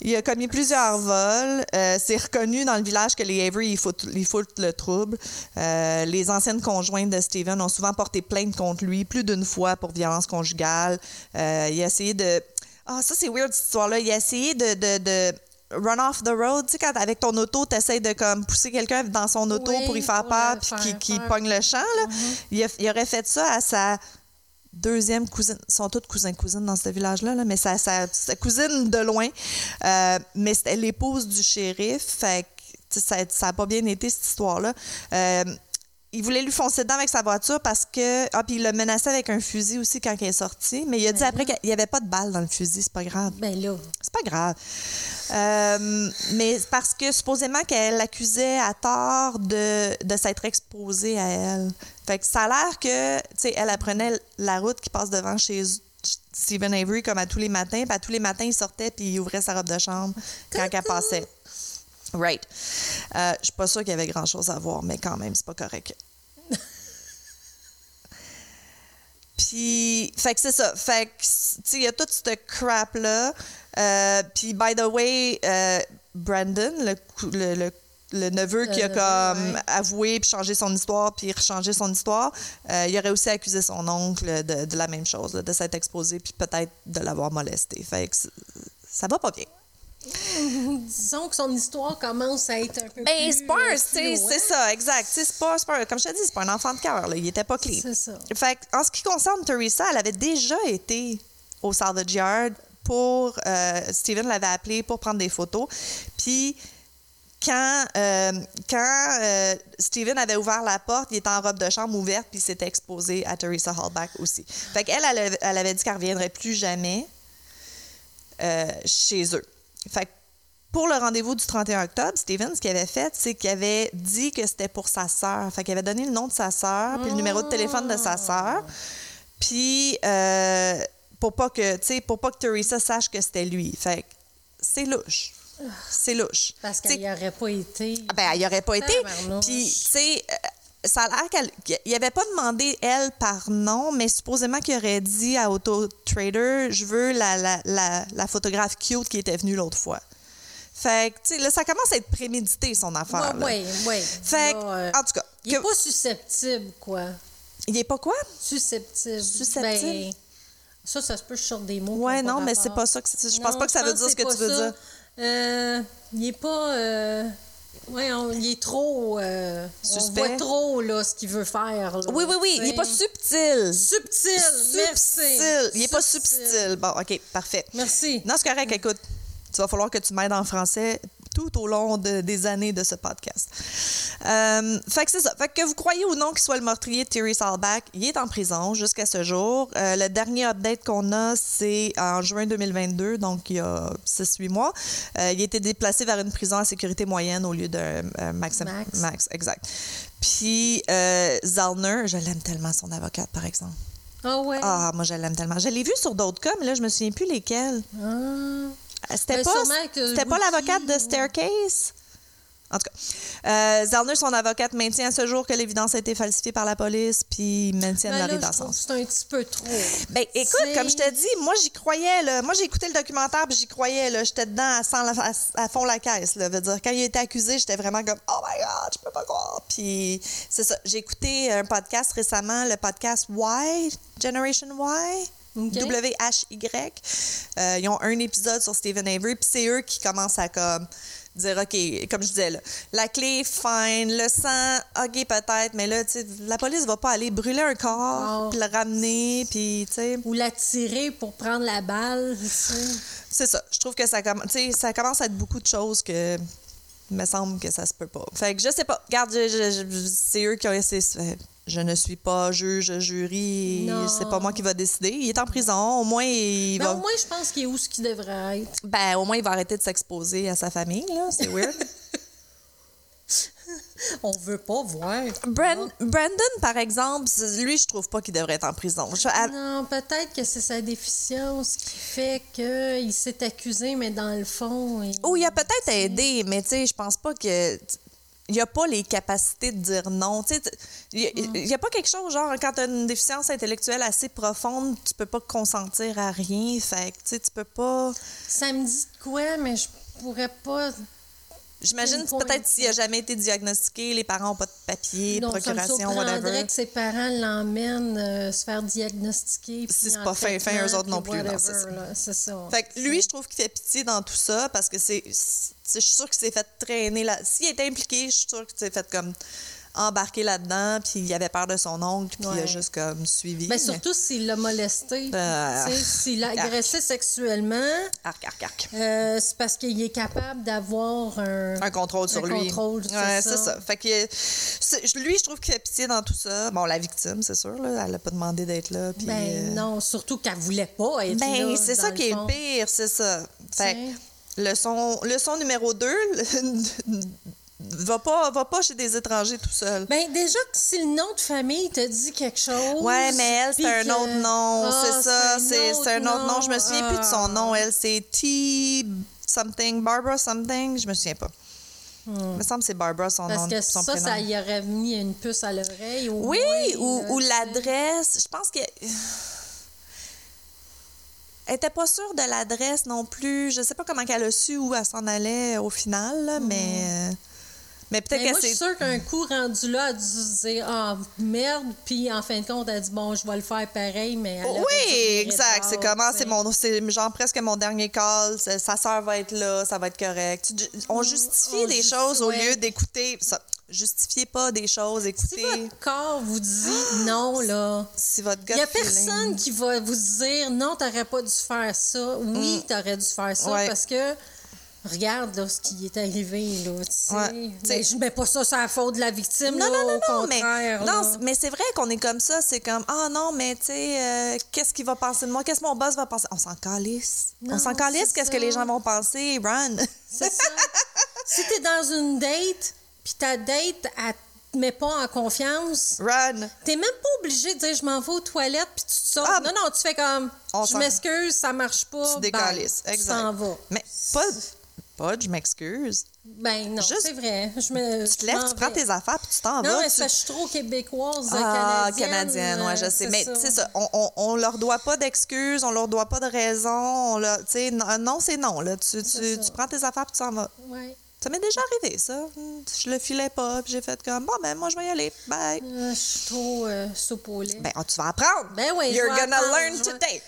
Il a commis plusieurs vols. Euh, c'est reconnu dans le village que les Avery, ils foutent, ils foutent le trouble. Euh, les anciennes conjointes de Steven ont souvent porté plainte contre lui plus d'une fois pour violence conjugale. Euh, il a essayé de... Ah, ça, c'est weird, cette histoire-là. Il a essayé de... de, de Run off the road, tu sais, quand avec ton auto, tu essaies de comme, pousser quelqu'un dans son auto Oui, pour y faire pour peur puis peur. pogne le champ. Là. il, a- il aurait fait ça à sa deuxième cousine. Ils sont toutes cousins-cousines dans ce village-là, là, mais sa, cousine de loin. Euh, mais c'était l'épouse du shérif. Fait que, ça n'a pas bien été, cette histoire-là. Euh, il voulait lui foncer dedans avec sa voiture parce que. Ah, puis il l'a menacé avec un fusil aussi quand il est sorti. Mais il a dit après qu'il n'y avait pas de balle dans le fusil. C'est pas grave. Ben là, C'est pas grave. Euh, mais parce que supposément qu'elle l'accusait à tort de, de s'être exposée à elle. Fait que ça a l'air que, tu sais, elle apprenait la route qui passe devant chez Stephen Avery comme à tous les matins. Puis à tous les matins, il sortait puis il ouvrait sa robe de chambre quand elle passait. Right. Euh, je suis pas sûre qu'il y avait grand-chose à voir, mais quand même, c'est pas correct. Puis, fait que c'est ça. Fait que, tu sais, il y a tout ce crap-là. Euh, puis, by the way, euh, Brandon, le, le, le- le neveu qui a comme ouais. avoué, puis changé son histoire, puis rechangé son histoire, euh, il aurait aussi accusé son oncle de, de la même chose, là, de s'être exposé, puis peut-être de l'avoir molesté. Fait que ça va pas bien. disons que son histoire commence à être un peu Ben, plus... c'est euh, c'est ça, exact. C'est pas, pas comme je te dis, c'est pas un enfant de cœur. Il était pas clean. C'est ça. Fait que, en ce qui concerne Teresa, elle avait déjà été au salvage yard pour. euh, Steven l'avait appelé pour prendre des photos. Puis. Quand, euh, quand euh, Steven avait ouvert la porte, il était en robe de chambre ouverte, puis il s'était exposé à Teresa Hallback aussi. Fait qu'elle, elle, avait- elle avait dit qu'elle ne reviendrait plus jamais euh, chez eux. Fait pour le rendez-vous du 31 octobre, Steven, ce qu'il avait fait, c'est qu'il avait dit que c'était pour sa sœur. Fait qu'il avait donné le nom de sa sœur, puis le numéro de téléphone de sa sœur. Puis, euh, pour pas que, tu sais, pour pas que Teresa sache que c'était lui. C'est louche. C'est louche. Parce qu'elle n'y aurait pas été... ah ben, elle n'y aurait pas été. Puis, tu sais, euh, ça a l'air qu'elle. Il avait pas demandé, elle, par nom, mais supposément qu'il aurait dit à Auto Trader Je veux la, la, la, la photographe cute qui était venue l'autre fois. Fait que, tu sais, là, ça commence à être prémédité, son affaire. là. Oui, oui. Fait que, en tout cas. Il n'est que- pas susceptible, quoi. il est pas quoi? Susceptible. Susceptible? Ben, ça, ça se peut sur des mots. Ouais, non, mais c'est pas ça que. Je pense Non, pas que ça veut dire ce que c'est tu veux ça. dire. Euh, il est pas. Euh, ouais, on- il est trop. Euh, on Suspect. voit trop là, ce qu'il veut faire. là, Oui, oui, oui. Il est pas subtil. Subtil. Merci. Subtil. Il est pas subtil. Bon, OK, parfait. Merci. Non, c'est correct. Écoute, tu vas falloir que tu m'aides en français tout au long de- des années de ce podcast. Euh, fait que c'est ça. Fait que vous croyez ou non qu'il soit le meurtrier de Terry Salback, il est en prison jusqu'à ce jour. Euh, le dernier update qu'on a, c'est en juin 2022, donc il y a 6-8 mois. Euh, il a été déplacé vers une prison à sécurité moyenne au lieu de euh, Max, Max. Max, exact. Puis Zellner, je l'aime tellement, son avocate, par exemple. Ah ouais? Ah, moi, je l'aime tellement. Je l'ai vu sur d'autres cas, mais là, je me souviens plus lesquels. Ah. C'était Ben, pas, sûrement que c'était pas l'avocate de. Staircase? En tout cas, euh, Zellner, son avocate, maintient à ce jour que l'évidence a été falsifiée par la police, puis ils maintiennent Ben leur innocence. c'est un petit peu trop. Ben, écoute, comme je te dis, moi, j'y croyais, là. Moi, j'ai écouté le documentaire, puis j'y croyais, là. J'étais dedans à, fond la caisse, là. Veut dire, quand il a été accusé, j'étais vraiment comme, oh my God, je peux pas croire. Puis, c'est ça. J'ai écouté un podcast récemment, le podcast Y, Generation Y. Ok. W-H-Y. Euh, ils ont un épisode sur Stephen Avery, puis c'est eux qui commencent à comme dire, OK, comme je disais, là, la clé, fine, le sang, OK, peut-être, mais là, tu sais, la police va pas aller brûler un corps, Oh. puis le ramener, puis, tu sais, Ou la tirer pour prendre la balle. c'est ça. Je trouve que ça, ça commence à être beaucoup de choses que il me semble que ça se peut pas. Fait que je sais pas. Regarde, c'est eux qui ont essayé. Je ne suis pas juge, jury. Non. C'est pas moi qui va décider. Il est en prison. Au moins, il Ben, va. au moins, je pense qu'il est où ce qu'il devrait être. Ben, au moins, il va arrêter de s'exposer à sa famille, là. C'est weird. On veut pas voir. Brandon, par exemple, lui, je trouve pas qu'il devrait être en prison. Je- Non, peut-être que c'est sa déficience qui fait qu'il s'est accusé, mais dans le fond. il- Oh, il a peut-être aidé, mais tu sais, je pense pas que. Il n'y a pas les capacités de dire non. Il n'y a, pas quelque chose, genre, quand tu as une déficience intellectuelle assez profonde, tu peux pas consentir à rien. Fait que, tu sais, tu peux pas. Ça me dit de quoi, mais je pourrais pas. J'imagine peut-être s'il n'a jamais été diagnostiqué, les parents n'ont pas de papier, de Non, procuration, whatever. que ses parents l'emmènent euh, se faire diagnostiquer. Si c'est pas fin, fin, eux autres non plus, ça. C'est ça. Fait que lui, je trouve qu'il fait pitié dans tout ça parce que c'est. Je suis sûre qu'il s'est fait traîner là. S'il était impliqué, je suis sûre qu'il s'est fait comme embarquer là-dedans, puis il avait peur de son oncle, puis il a juste comme suivi. Ben, mais- surtout s'il l'a molesté. Euh, S'il l'a agressé sexuellement, Arc, arc, arc. euh, c'est parce qu'il est capable d'avoir un. Un contrôle sur Un lui. contrôle, c'est ouais, ça. c'est ça. Fait que lui, je trouve qu'il fait pitié dans tout ça. Bon, la victime, c'est sûr, là, elle n'a pas demandé d'être là. puis, Ben euh, non, surtout qu'elle voulait pas être Ben, là. c'est ça qui est le pire, c'est ça. Fait leçon, leçon numéro 2, va pas, va pas chez des étrangers tout seul. Ben déjà que si le nom de famille te dit quelque chose. Ouais, mais elle, c'est un que- autre nom, Ah, c'est ça, c'est un autre nom. nom. Je me souviens plus de son nom. Elle, c'est T something, Barbara something, je me souviens pas. Il me semble que c'est Barbara son Hmm. Parce nom, que son ça, prénom. ça y aurait mis une puce à l'oreille. Oui, moins, ou, l'adresse. Je pense que. Elle était pas sûre de l'adresse non plus. Je sais pas comment qu'elle a su où elle s'en allait au final, là, mais. euh, Mais peut-être que je c'est. suis sûre qu'un coup rendu là, elle a dû se dire Ah, merde, puis en fin de compte, elle a dit Bon, je vais le faire pareil, mais. elle Oui, exact. C'est comment, c'est mon, c'est genre presque mon dernier call. Sa sœur va être là, ça va être correct. Tu- On justifie on des choses au lieu d'écouter. Ça, justifiez pas des choses, Si écoutez. votre corps vous dit non, là. Si votre Il n'y a personne qui va vous dire non, t'aurais pas dû faire ça. Oui, t'aurais dû faire ça Mm. Ouais. parce que regarde là, ce qui est arrivé. Là, tu sais. Ouais. Je mets pas ça sur la faute de la victime. Non, là, non, non, au non, mais, contraire. non, là. mais c'est vrai qu'on est comme ça. C'est comme, ah non, mais tu sais, euh, qu'est-ce qu'il va penser de moi? Qu'est-ce que mon boss va penser? On s'en calisse. On s'en calisse, qu'est-ce que les gens vont penser? Run. C'est ça. si t'es dans une date, puis ta date, elle te met pas en confiance, Run. t'es même pas obligé de dire je m'en vais aux toilettes, puis tu te sors. Ah, non, non, tu fais comme on je s'en- m'excuse, ça marche pas. Tu décalisses. Tu Exact. t'en vas. Mais pas, pas, je m'excuse. Ben non, c'est vrai. Je me, Tu te lèves, tu prends tes affaires, puis tu t'en vas. Non, mais tu- que je suis trop québécoise, Ah, canadienne. canadienne, ouais, je euh, sais. Mais tu sais, ça, on, on, on leur doit pas d'excuses, on leur doit pas de raison. On leur- tu sais, non, non, c'est non. Là. Tu, tu, ça. tu prends tes affaires puis tu t'en vas. Ouais. Ça m'est déjà arrivé, ça. Je le filais pas, puis j'ai fait comme, bon, ben, moi, je vais y aller. Bye. Euh, je suis trop euh, soupe au lait. Ben, oh, tu vas apprendre. Ben oui, je You're vais gonna apprendre, learn je vais- today.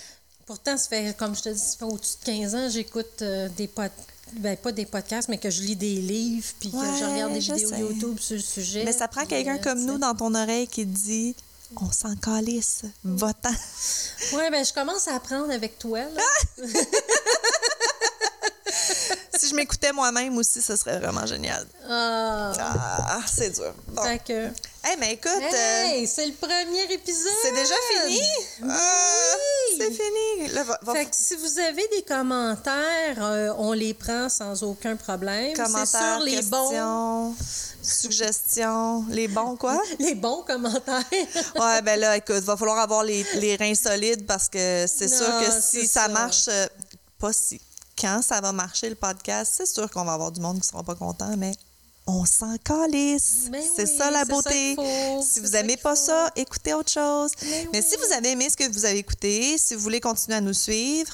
Pourtant, ça fait, comme je te dis, ça fait au-dessus de 15 ans, j'écoute euh, des podcasts. Ben, pas des podcasts, mais que je lis des livres, puis que je regarde des je vidéos sais. YouTube sur le sujet. Mais ça prend quelqu'un euh, comme nous dans ton oreille qui dit, on s'en calisse, va-t'en. Ouais, ben, je commence à apprendre avec toi, là. si je m'écoutais moi-même aussi, ce serait vraiment génial. Ah. Ah, c'est dur. Bon. Fait que. Hey, mais écoute, euh, Hey, c'est le premier épisode! c'est déjà fini? Ah, Oui! c'est fini. Là, va, va- Fait que si vous avez des commentaires, euh, on les prend sans aucun problème. Commentaires, sur les bons, questions, suggestions, les bons quoi? les bons commentaires. Ouais, ben là, écoute, va falloir avoir les, les reins solides parce que c'est sûr que si ça, ça. marche, euh, pas si, quand ça va marcher le podcast, c'est sûr qu'on va avoir du monde qui ne sera pas content, mais on s'en calisse. Ben c'est oui, ça la ça beauté. si vous ça aimez qu'il pas faut. ça, écoutez autre chose. Mais Mais si oui. vous avez aimé ce que vous avez écouté, si vous voulez continuer à nous suivre,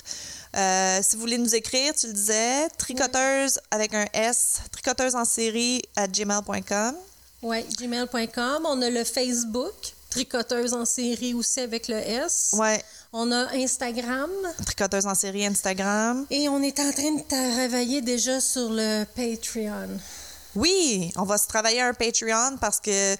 euh, si vous voulez nous écrire, tu le disais, tricoteuse avec un S, tricoteuse en série à gmail.com. Oui, gmail.com. On a le Facebook, tricoteuse en série aussi avec le S. Ouais, On a Instagram. tricoteuse en série Instagram. Et on est en train de travailler déjà sur le Patreon. Oui, on va se travailler un Patreon parce que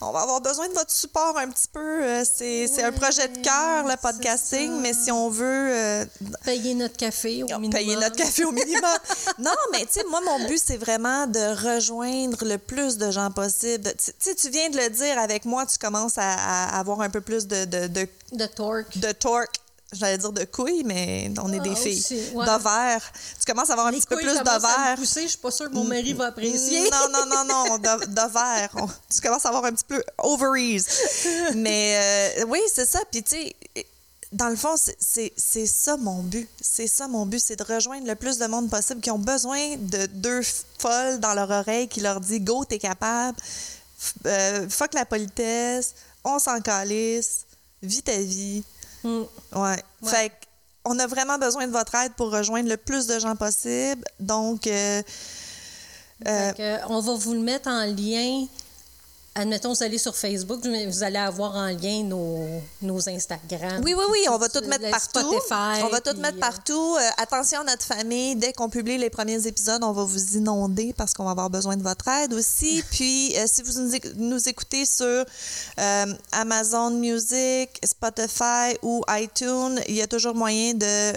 on va avoir besoin de votre support un petit peu. Euh, C'est c'est un projet de cœur, le podcasting, mais si on veut euh, Payer notre café au minimum. payer notre café au minimum. non, mais tu sais, moi, mon but, c'est vraiment de rejoindre le plus de gens possible. Tu sais, tu viens de le dire avec moi, tu commences à, à avoir un peu plus de, de, de, De torque. de torque. J'allais dire de couilles, mais on est Ah, des filles. aussi, ouais. D'ovaires. Tu commences à avoir un Les petit peu plus d'ovaires. pousser, Je suis pas sûre que mon mari va apprécier. Non, non, non, non, de, de verre. On- tu commences à avoir un petit peu ovaries. Mais euh, oui, c'est ça. Puis, tu sais, dans le fond, c'est- ça mon but. C'est ça mon but, c'est de rejoindre le plus de monde possible qui ont besoin de deux folles dans leur oreille qui leur dit Go, t'es capable. F- euh, fuck la politesse. On s'en calisse. Vis ta vie. Mm. Ouais. Ouais. Fait on a vraiment besoin de votre aide pour rejoindre le plus de gens possible. Donc, euh, euh, on va vous le mettre en lien. Admettons, vous allez sur Facebook, vous allez avoir en lien nos, nos Instagram. Oui, oui, oui, on va tout mettre partout. Spotify, on va tout puis, mettre euh, partout. Euh, attention à notre famille. Dès qu'on publie les premiers épisodes, on va vous inonder parce qu'on va avoir besoin de votre aide aussi. Puis, euh, si vous nous, éc- nous écoutez sur euh, Amazon Music, Spotify ou iTunes, il y a toujours moyen de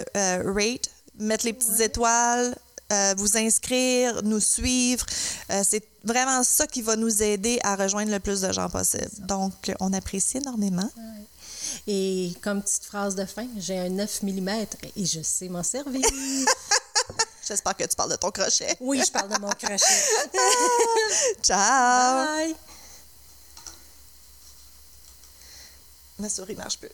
rate, mettre les petites étoiles. Euh, vous inscrire, nous suivre. Euh, c'est vraiment ça qui va nous aider à rejoindre le plus de gens possible. Donc, on apprécie énormément. Et comme petite phrase de fin, j'ai un 9 mm et je sais m'en servir. J'espère que tu parles de ton crochet. oui, je parle de mon crochet. Ciao! Bye! Ma souris marche plus.